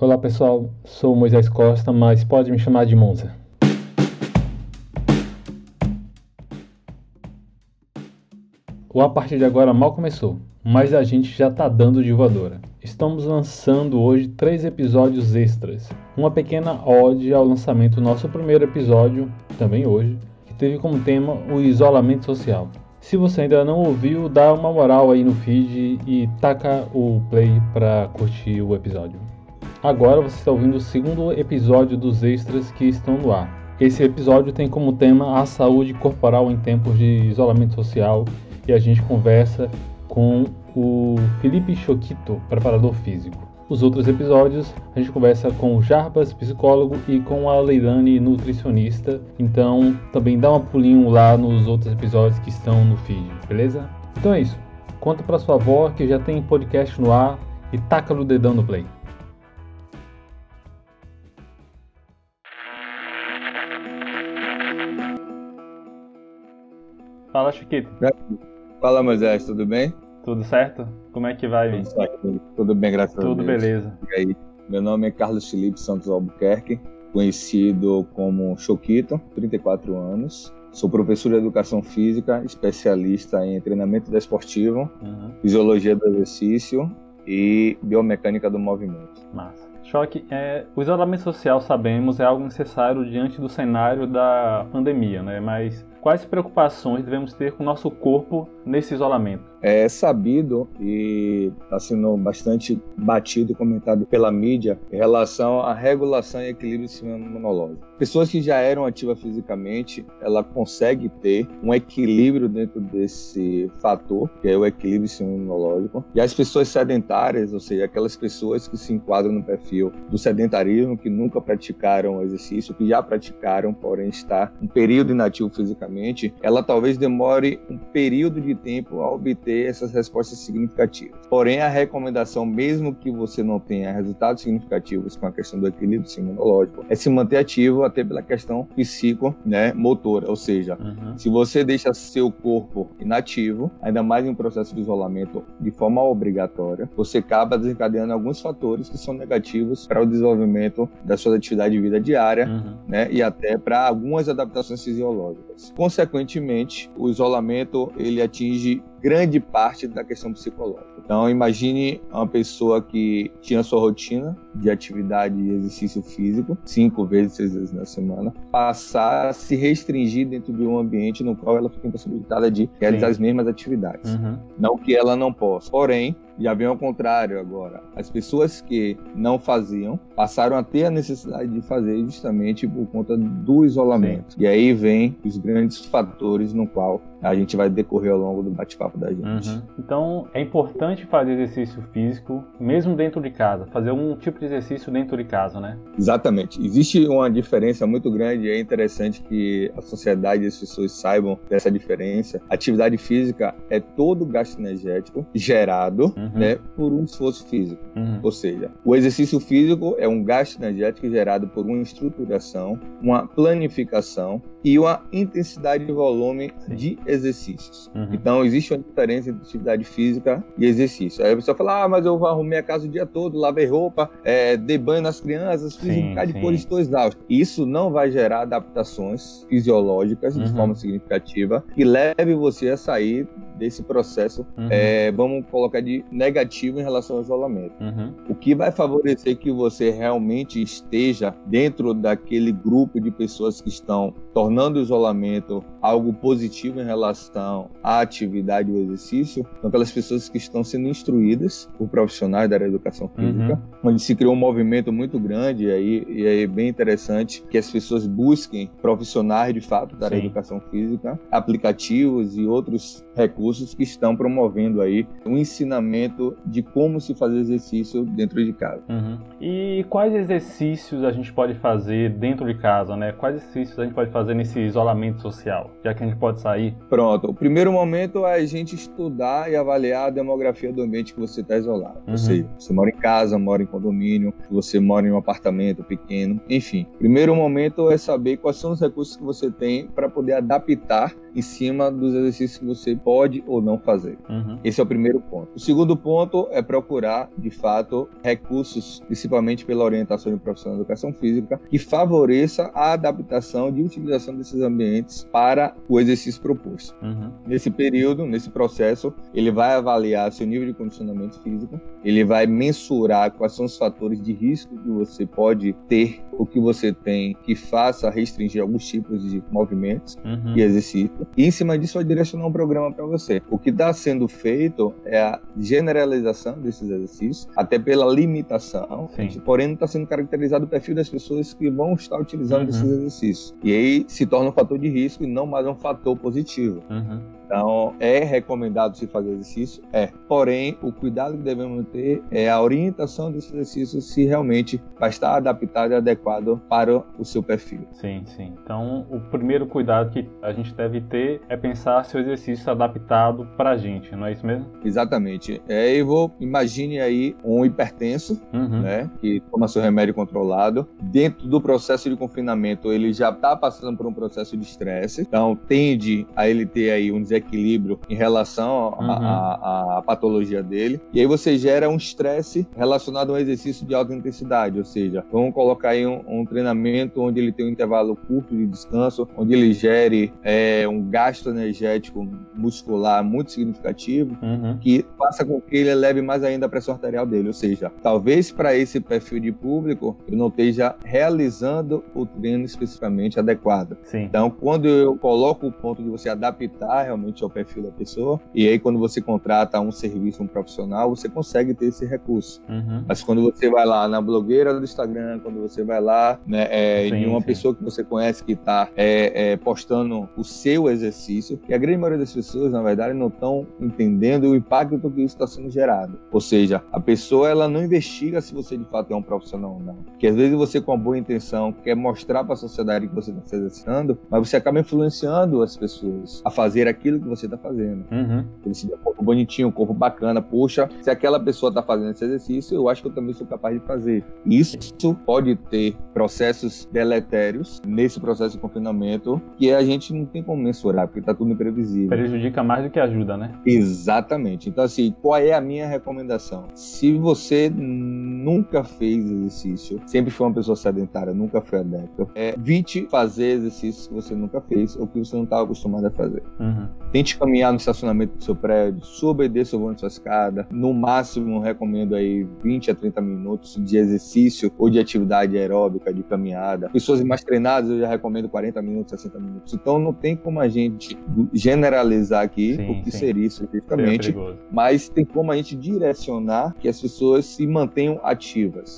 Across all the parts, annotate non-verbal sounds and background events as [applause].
Olá pessoal, sou Moisés Costa, mas pode me chamar de Monza. O A Partir de Agora mal começou, mas a gente já tá dando de voadora. Estamos lançando hoje três episódios extras. Uma pequena ode ao lançamento do nosso primeiro episódio, também hoje, que teve como tema o isolamento social. Se você ainda não ouviu, dá uma moral aí no feed e taca o play para curtir o episódio. Agora você está ouvindo o segundo episódio dos extras que estão no ar. Esse episódio tem como tema a saúde corporal em tempos de isolamento social e a gente conversa com o Felipe Choquito, preparador físico. Os outros episódios a gente conversa com o Jarbas, psicólogo, e com a Leilane, nutricionista. Então também dá um pulinho lá nos outros episódios que estão no feed, beleza? Então é isso. Conta para sua avó que já tem podcast no ar e taca o dedão no play. Fala, Chiquito. Fala, Moisés, tudo bem? Tudo certo? Como é que vai, Tudo, tudo bem, graças Tudo a Deus. beleza. E aí? Meu nome é Carlos Felipe Santos Albuquerque, conhecido como Choquito, 34 anos. Sou professor de Educação Física, especialista em treinamento desportivo, Uhum, fisiologia do exercício e biomecânica do movimento. massa. Choque, é, o isolamento social, sabemos, é algo necessário diante do cenário da pandemia, né? Mas quais preocupações devemos ter com o nosso corpo nesse isolamento? É sabido e está sendo bastante batido e comentado pela mídia em relação à regulação e equilíbrio imunológico. Pessoas que já eram ativas fisicamente, ela consegue ter um equilíbrio dentro desse fator, que é o equilíbrio imunológico. E as pessoas sedentárias, ou seja, aquelas pessoas que se enquadram no perfil do sedentarismo, que nunca praticaram exercício, que já praticaram, porém está um período inativo fisicamente, ela talvez demore um período de tempo a obter essas respostas significativas. Porém, a recomendação, mesmo que você não tenha resultados significativos com a questão do equilíbrio imunológico, é se manter ativo até pela questão psico, né, motora, ou seja, Uhum, se você deixa seu corpo inativo, ainda mais em um processo de isolamento de forma obrigatória, você acaba desencadeando alguns fatores que são negativos para o desenvolvimento da sua atividade de vida diária uhum, né, e até para algumas adaptações fisiológicas. Consequentemente, o isolamento ele atinge grande parte da questão psicológica. Então, imagine uma pessoa que tinha sua rotina de atividade e exercício físico, cinco vezes, seis vezes na semana, passar a se restringir dentro de um ambiente no qual ela fica impossibilitada de realizar Sim. as mesmas atividades. uhum, Não que ela não possa. Porém, já vem ao contrário agora. As pessoas que não faziam passaram a ter a necessidade de fazer justamente por conta do isolamento. E aí vem os grandes fatores no qual a gente vai decorrer ao longo do bate-papo da gente. uhum. Então é importante fazer exercício físico, mesmo dentro de casa, fazer algum tipo de exercício dentro de casa, né? Exatamente. Existe uma diferença muito grande e é interessante que a sociedade e as pessoas saibam dessa diferença. Atividade física é todo gasto energético gerado Uhum. né, por um esforço físico. Uhum, Ou seja, o exercício físico é um gasto energético gerado por uma estruturação, uma planificação e uma intensidade de volume Sim. de exercícios. uhum, Então, existe uma diferença entre atividade física e exercício. Aí a pessoa fala, ah, mas eu arrumei a casa o dia todo, lavei roupa, é, dei banho nas crianças, fiz um bocado de coisa, estou exausto. Isso não vai gerar adaptações fisiológicas de Uhum. forma significativa que leve você a sair desse processo, uhum, é, vamos colocar de negativo em relação ao isolamento. uhum, O que vai favorecer que você realmente esteja dentro daquele grupo de pessoas que estão tornando o isolamento algo positivo em relação à atividade ou exercício são aquelas pessoas que estão sendo instruídas por profissionais da área da educação física, onde se criou um movimento muito grande e aí e aí é bem interessante que as pessoas busquem profissionais de fato da área da Sim. educação física, aplicativos e outros recursos que estão promovendo aí um ensinamento de como se fazer exercício dentro de casa. uhum. E quais exercícios a gente pode fazer dentro de casa, né? Quais exercícios a gente pode fazer nesse isolamento social, já que a gente pode sair? Pronto, o primeiro momento é a gente estudar e avaliar a demografia do ambiente que você está isolado. Uhum. Seja, você mora em casa, mora em condomínio, você mora em um apartamento pequeno, enfim. Primeiro momento é saber quais são os recursos que você tem para poder adaptar em cima dos exercícios que você pode ou não fazer. Uhum. Esse é o primeiro ponto. O segundo ponto é procurar, de fato, recursos, principalmente pela orientação de profissional de educação física, que favoreça a adaptação de utilização desses ambientes para o exercício proposto. Uhum. Nesse período, nesse processo, ele vai avaliar seu nível de condicionamento físico, ele vai mensurar quais são os fatores de risco que você pode ter o que você tem que faça restringir alguns tipos de movimentos uhum. e E em cima disso vai direcionar um programa para você. O que está sendo feito é a generalização desses exercícios, até pela limitação, Sim. porém não está sendo caracterizado o perfil das pessoas que vão estar utilizando uhum. esses exercícios. E aí se torna um fator de risco e não mais um fator positivo. Uhum. Então, é recomendado se fazer exercício? É. Porém, o cuidado que devemos ter é a orientação desse exercício se realmente vai estar adaptado e adequado para o seu perfil. Sim, sim. Então, o primeiro cuidado que a gente deve ter é pensar se o exercício está adaptado para a gente, não é isso mesmo? Exatamente. É, eu vou, imagine aí um hipertenso, uhum. né, que toma seu remédio controlado. Dentro do processo de confinamento, ele já está passando por um processo de estresse, então tende a ele ter aí um desequilíbrio em relação à uhum. patologia dele. E aí você gera um estresse relacionado a um exercício de alta intensidade, ou seja, vamos colocar aí um, um treinamento onde ele tem um intervalo curto de descanso, onde ele gere é, um gasto energético muscular muito significativo, uhum. que faça com que ele eleve mais ainda a pressão arterial dele. Ou seja, talvez para esse perfil de público eu não esteja realizando o treino especificamente adequado. Sim. Então, quando eu coloco o ponto de você adaptar realmente realmente ao perfil da pessoa. E aí, quando você contrata um serviço, um profissional, você consegue ter esse recurso. Uhum. Mas quando você vai lá na blogueira do Instagram, quando você vai lá né, é, sim, em uma sim. pessoa que você conhece que está é, é, postando o seu exercício, e a grande maioria das pessoas, na verdade, não estão entendendo o impacto que isso está sendo gerado. Ou seja, a pessoa ela não investiga se você de fato é um profissional ou não. Porque às vezes você, com a boa intenção, quer mostrar para a sociedade que você está se exercitando, mas você acaba influenciando as pessoas a fazer aquilo aquilo que você está fazendo. Uhum. Ele se deu um corpo bonitinho, um corpo bacana. Poxa, se aquela pessoa está fazendo esse exercício, eu acho que eu também sou capaz de fazer. Isso pode ter processos deletérios nesse processo de confinamento que a gente não tem como mensurar, porque está tudo imprevisível. Prejudica mais do que ajuda, né? Exatamente. Então, assim, qual é a minha recomendação? Se você nunca fez exercício, sempre foi uma pessoa sedentária, nunca foi adepto, é, evite fazer exercícios que você nunca fez ou que você não estava acostumado a fazer. Uhum. Tente caminhar no estacionamento do seu prédio, suba e desça o sua escada. No máximo, recomendo aí 20 a 30 minutos de exercício ou de atividade aeróbica, de caminhada. Pessoas mais treinadas, eu já recomendo 40 minutos, 60 minutos. Então, não tem como a gente generalizar aqui sim, o que sim. seria isso especificamente, mas tem como a gente direcionar que as pessoas se mantenham ativas.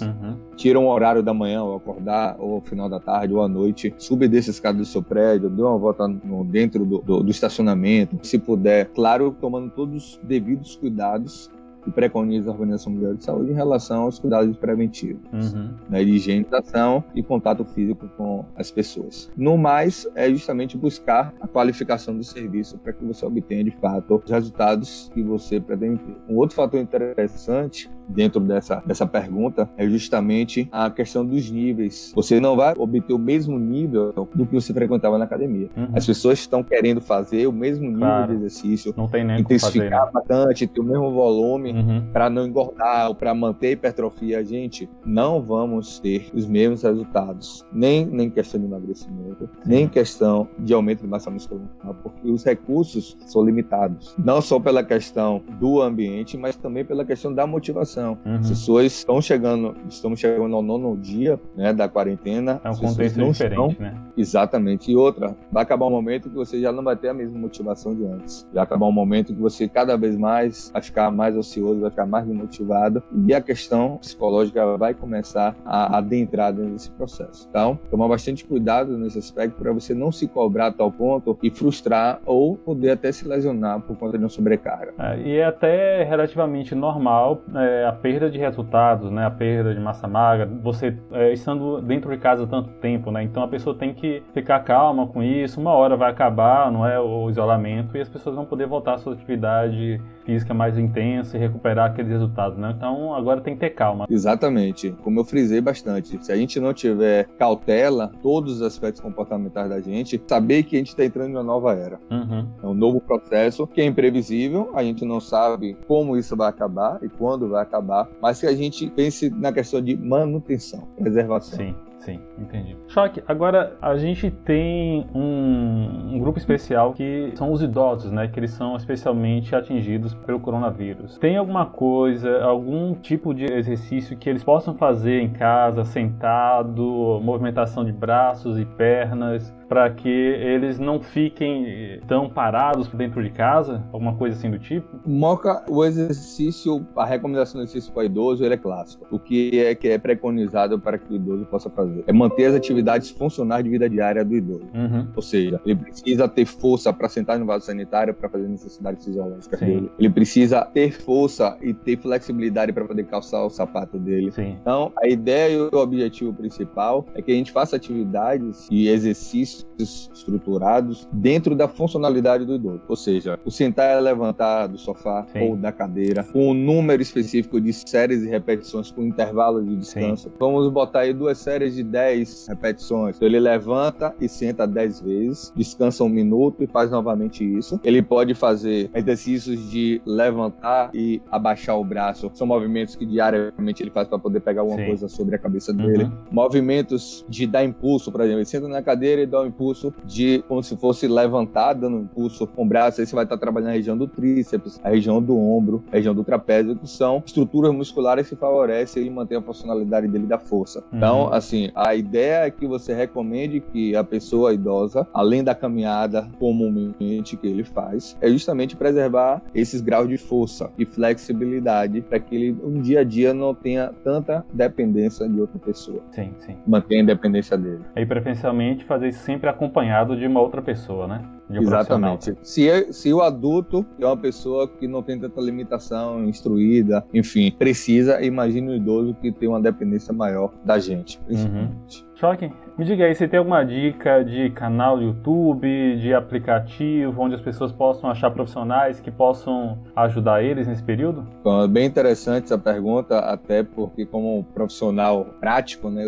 Uhum. Tira um horário da manhã, ou acordar, ou final da tarde, ou à noite, suba e a escada do seu prédio, dê uma volta no, dentro do, do, do estacionamento se puder, claro, tomando todos os devidos cuidados que preconiza a Organização Mundial de Saúde em relação aos cuidados preventivos, uhum. né, de higienização e contato físico com as pessoas. No mais, é justamente buscar a qualificação do serviço para que você obtenha de fato os resultados que você pretende ter. Um outro fator interessante dentro dessa, dessa pergunta é justamente a questão dos níveis. Você não vai obter o mesmo nível do que você frequentava na academia. Uhum. As pessoas estão querendo fazer o mesmo nível claro. de exercício, não tem nem intensificar fazer, né? bastante, ter o mesmo volume uhum. para não engordar ou para manter a hipertrofia. Gente, não vamos ter os mesmos resultados, nem nem questão de emagrecimento, nem em questão de aumento de massa muscular, porque os recursos são limitados, não só pela questão do ambiente, mas também pela questão da motivação Uhum. As pessoas estão chegando, estamos chegando ao nono dia né, da quarentena. É um contexto não diferente, estão... né? Exatamente. E outra, vai acabar um momento que você já não vai ter a mesma motivação de antes. Vai acabar um momento que você cada vez mais vai ficar mais ocioso, vai ficar mais desmotivado e a questão psicológica vai começar a adentrar dentro desse processo. Então, tomar bastante cuidado nesse aspecto para você não se cobrar a tal ponto e frustrar ou poder até se lesionar por conta de uma sobrecarga. É, e é até relativamente normal é, a perda de resultados, né, a perda de massa magra, você é, estando dentro de casa tanto tempo, né, então a pessoa tem que ficar calma com isso, uma hora vai acabar, não é, o isolamento e as pessoas vão poder voltar à sua atividade física mais intensa e recuperar aqueles resultados, né? Então agora tem que ter calma. Exatamente. Como eu frisei bastante, se a gente não tiver cautela, todos os aspectos comportamentais da gente, saber que a gente está entrando em uma nova era. Uhum. É um novo processo que é imprevisível, a gente não sabe como isso vai acabar e quando vai acabar, mas que a gente pense na questão de manutenção, preservação. Sim. Sim, entendi. Choque, agora a gente tem um, um, grupo especial que são os idosos, né? Que eles são especialmente atingidos pelo coronavírus. Tem alguma coisa, algum tipo de exercício que eles possam fazer em casa, sentado, movimentação de braços e pernas, para que eles não fiquem tão parados dentro de casa? Alguma coisa assim do tipo? Moca, o exercício, a recomendação do exercício para idoso, ele é clássico. O que é que é preconizado para que o idoso possa fazer é manter as atividades funcionais de vida diária do idoso. Uhum. Ou seja, ele precisa ter força para sentar no vaso sanitário para fazer necessidades fisiológicas Sim. dele. Ele precisa ter força e ter flexibilidade para poder calçar o sapato dele. Sim. Então, a ideia e o objetivo principal é que a gente faça atividades e exercícios estruturados dentro da funcionalidade do idoso. Ou seja, o sentar e levantar do sofá Sim. ou da cadeira, com um número específico de séries e repetições com intervalo de descanso. Sim. Vamos botar aí duas séries de 10 repetições. Então, ele levanta e senta 10 vezes, descansa um minuto e faz novamente isso. Ele pode fazer exercícios de levantar e abaixar o braço. São movimentos que diariamente ele faz para poder pegar alguma Sim. coisa sobre a cabeça dele. Uhum. Movimentos de dar impulso, por exemplo, ele senta na cadeira e dá um impulso de como se fosse levantar, dando um impulso com o braço. Aí você vai estar trabalhando a região do tríceps, a região do ombro, a região do trapézio, que são estruturas musculares que favorecem ele manter a funcionalidade dele da força. Uhum. Então, assim, a ideia é que você recomende que a pessoa idosa, além da caminhada comumente que ele faz, é justamente preservar esses graus de força e flexibilidade para que ele um dia a dia não tenha tanta dependência de outra pessoa. Sim, sim. Mantenha a independência dele. E preferencialmente fazer isso sempre acompanhado de uma outra pessoa, né? Um Exatamente. Se, é, se o adulto é uma pessoa que não tem tanta limitação, instruída, enfim, precisa, imagine o idoso que tem uma dependência maior da gente, principalmente. Uhum. Choque, me diga aí, você tem alguma dica de canal do YouTube, de aplicativo, onde as pessoas possam achar profissionais que possam ajudar eles nesse período? Bom, é bem interessante essa pergunta, até porque como profissional prático, né,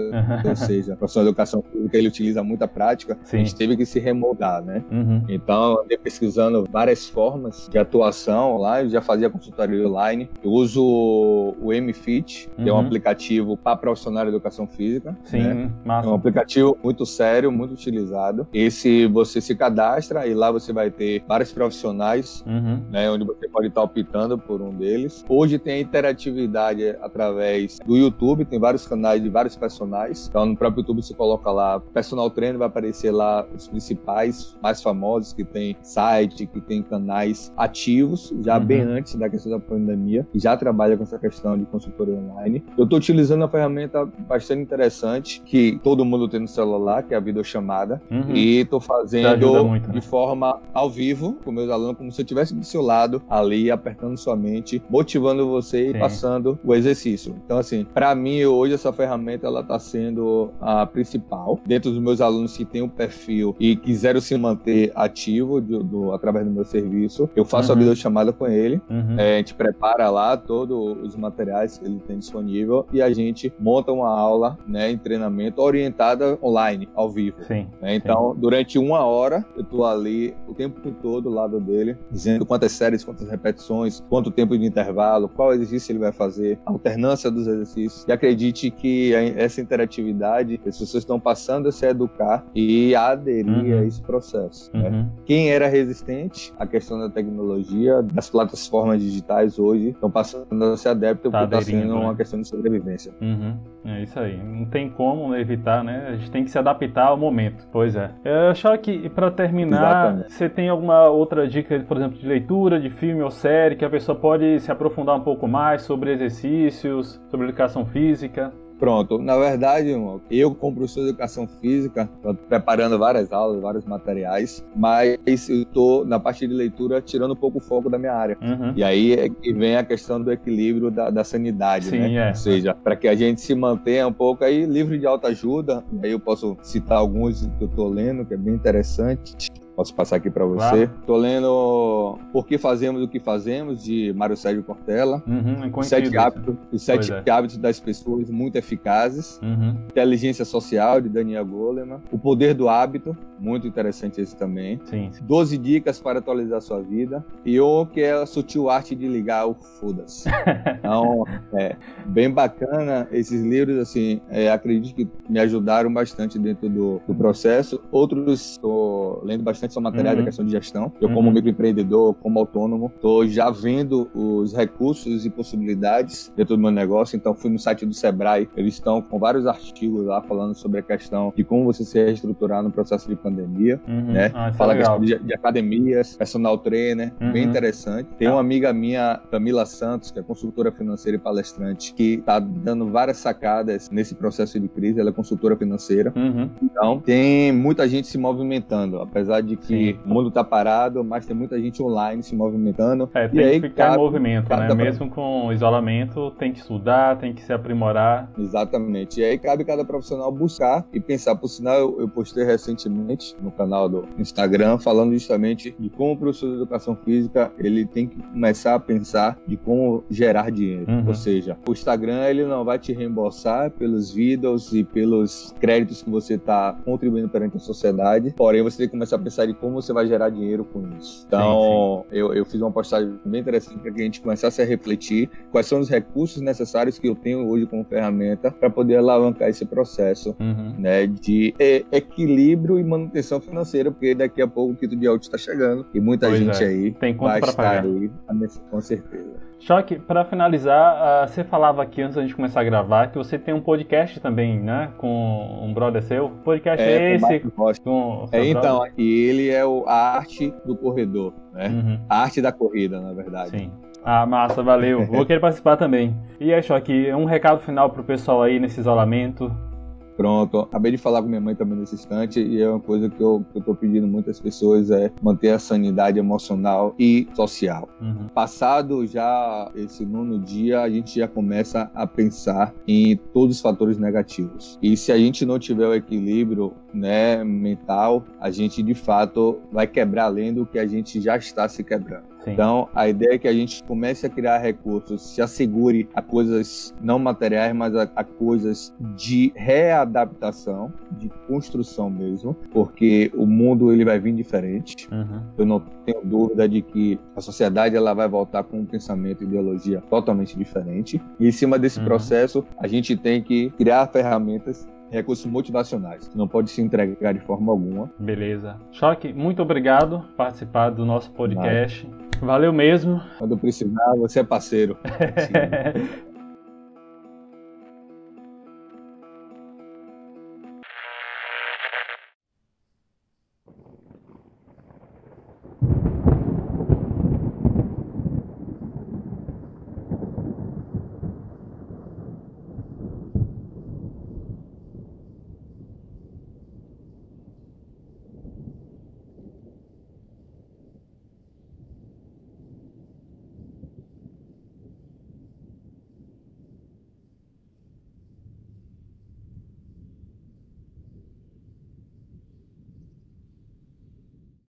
ou seja, profissional de educação pública, ele utiliza muita prática, Sim. a gente teve que se remoldar, né? Uhum. Então, eu andei pesquisando várias formas de atuação lá, eu já fazia consultoria online, eu uso o MFit, que uhum. é um uhum. aplicativo para profissional de educação física. Sim, né? Massa. É um aplicativo muito sério, muito utilizado. Esse você se cadastra e lá você vai ter vários profissionais, uhum. né, onde você pode estar optando por um deles. Hoje tem interatividade através do YouTube, tem vários canais de vários personagens. Então no próprio YouTube você coloca lá personal trainer, vai aparecer lá os principais, mais famosos que tem site, que tem canais ativos, já uhum. bem antes da questão da pandemia, e já trabalha com essa questão de consultoria online. Eu estou utilizando uma ferramenta bastante interessante que todo mundo tem no celular, que é a videochamada, uhum. e tô fazendo muito, né? de forma ao vivo com meus alunos, como se eu estivesse do seu lado, ali, apertando sua mente, motivando você Sim. e passando o exercício. Então, assim, para mim, hoje, essa ferramenta, ela tá sendo a principal. Dentro dos meus alunos que têm um perfil e quiseram se manter ativo do, do através do meu serviço, eu faço uhum. a videochamada com ele, uhum. é, a gente prepara lá todos os materiais que ele tem disponível e a gente monta uma aula, né, em treinamento orientada online, ao vivo. Sim. Né? Então, sim. durante uma hora, eu tô ali o tempo todo do lado dele, dizendo quantas séries, quantas repetições, quanto tempo de intervalo, qual exercício ele vai fazer, a alternância dos exercícios. E acredite que essa interatividade, as pessoas estão passando a se educar e a aderir uhum. a esse processo. Né? Uhum. Quem era resistente à questão da tecnologia, das plataformas digitais hoje, estão passando a ser adepto tá porque está sendo né? uma questão de sobrevivência. Uhum. É isso aí. Não tem como evitar né? A gente tem que se adaptar ao momento. Pois é. Eu achava que, para terminar, Exatamente. você tem alguma outra dica, por exemplo, de leitura, de filme ou série, que a pessoa pode se aprofundar um pouco mais sobre exercícios, sobre educação física? Pronto, na verdade, eu como professor de educação física, estou preparando várias aulas, vários materiais, mas eu estou na parte de leitura tirando um pouco o foco da minha área. Uhum. E aí é que vem a questão do equilíbrio da, da sanidade, Sim, né? É. Ou seja, para que a gente se mantenha um pouco aí livre de autoajuda, aí eu posso citar alguns que eu estou lendo, que é bem interessante Posso passar aqui para você. Claro. Tô lendo Por que Fazemos o que Fazemos, de Mário Sérgio Cortella. Uhum, é sete hábitos, os Sete é. Hábitos das Pessoas Muito Eficazes. Uhum. Inteligência Social, de Daniel Goleman. O Poder do Hábito, muito interessante esse também. Sim, sim. 12 Dicas para Atualizar Sua Vida. E o que é a Sutil Arte de Ligar o Foda-se. [laughs] Então, é bem bacana esses livros, assim, é, acredito que me ajudaram bastante dentro do, do processo. Outros, estou lendo bastante são materiais uhum. da questão de gestão. Eu, como uhum. microempreendedor, como autônomo, estou já vendo os recursos e possibilidades dentro do meu negócio. Então, fui no site do Sebrae, eles estão com vários artigos lá falando sobre a questão de como você se reestruturar no processo de pandemia, uhum. né? Ah, é Fala questão de, de, academias, personal trainer, bem uhum. interessante. Tem uma amiga minha, Camila Santos, que é consultora financeira e palestrante, que está dando várias sacadas nesse processo de crise. Ela é consultora financeira. Uhum. Então, tem muita gente se movimentando, apesar de que Sim. o mundo está parado, mas tem muita gente online se movimentando. É, tem e aí, que ficar em movimento, né? Mesmo com isolamento, tem que estudar, tem que se aprimorar. Exatamente. E aí cabe cada profissional buscar e pensar. Por sinal, eu, eu postei recentemente no canal do Instagram falando justamente de como o professor de educação física ele tem que começar a pensar de como gerar dinheiro. Uhum. Ou seja, o Instagram ele não vai te reembolsar pelos vídeos e pelos créditos que você está contribuindo perante a sociedade, porém você tem que começar a pensar em como você vai gerar dinheiro com isso. Então, sim, sim. Eu, eu fiz uma postagem bem interessante para que a gente começasse a refletir quais são os recursos necessários que eu tenho hoje como ferramenta para poder alavancar esse processo uhum. né, de equilíbrio e manutenção financeira, porque daqui a pouco o quinto de alto está chegando e muita pois gente é. aí Tem vai estar pagar. aí, com certeza. Choque, para finalizar, uh, você falava aqui antes da gente começar a gravar que você tem um podcast também, né? Com um brother seu. Podcast é, esse? Com é, então, e ele é o, a arte do corredor, né? Uhum. A arte da corrida, na verdade. Sim. Ah, massa, valeu. Vou querer participar também. E aí, Choque, um recado final pro pessoal aí nesse isolamento. Pronto, acabei de falar com minha mãe também nesse instante e é uma coisa que eu, que eu tô pedindo muitas pessoas é manter a sanidade emocional e social. Uhum. Passado já esse nono dia, a gente já começa a pensar em todos os fatores negativos. E se a gente não tiver o equilíbrio né, mental, a gente de fato vai quebrar além do que a gente já está se quebrando. Sim. Então, a ideia é que a gente comece a criar recursos, se assegure a coisas não materiais, mas a, a coisas de readaptação, de construção mesmo, porque o mundo ele vai vir diferente. Uhum. Eu não tenho dúvida de que a sociedade ela vai voltar com um pensamento e ideologia totalmente diferente. E em cima desse uhum. processo, a gente tem que criar ferramentas recursos motivacionais. Não pode se entregar de forma alguma. Beleza. Choque, muito obrigado por participar do nosso podcast. Valeu mesmo. Quando precisar, você é parceiro. [laughs]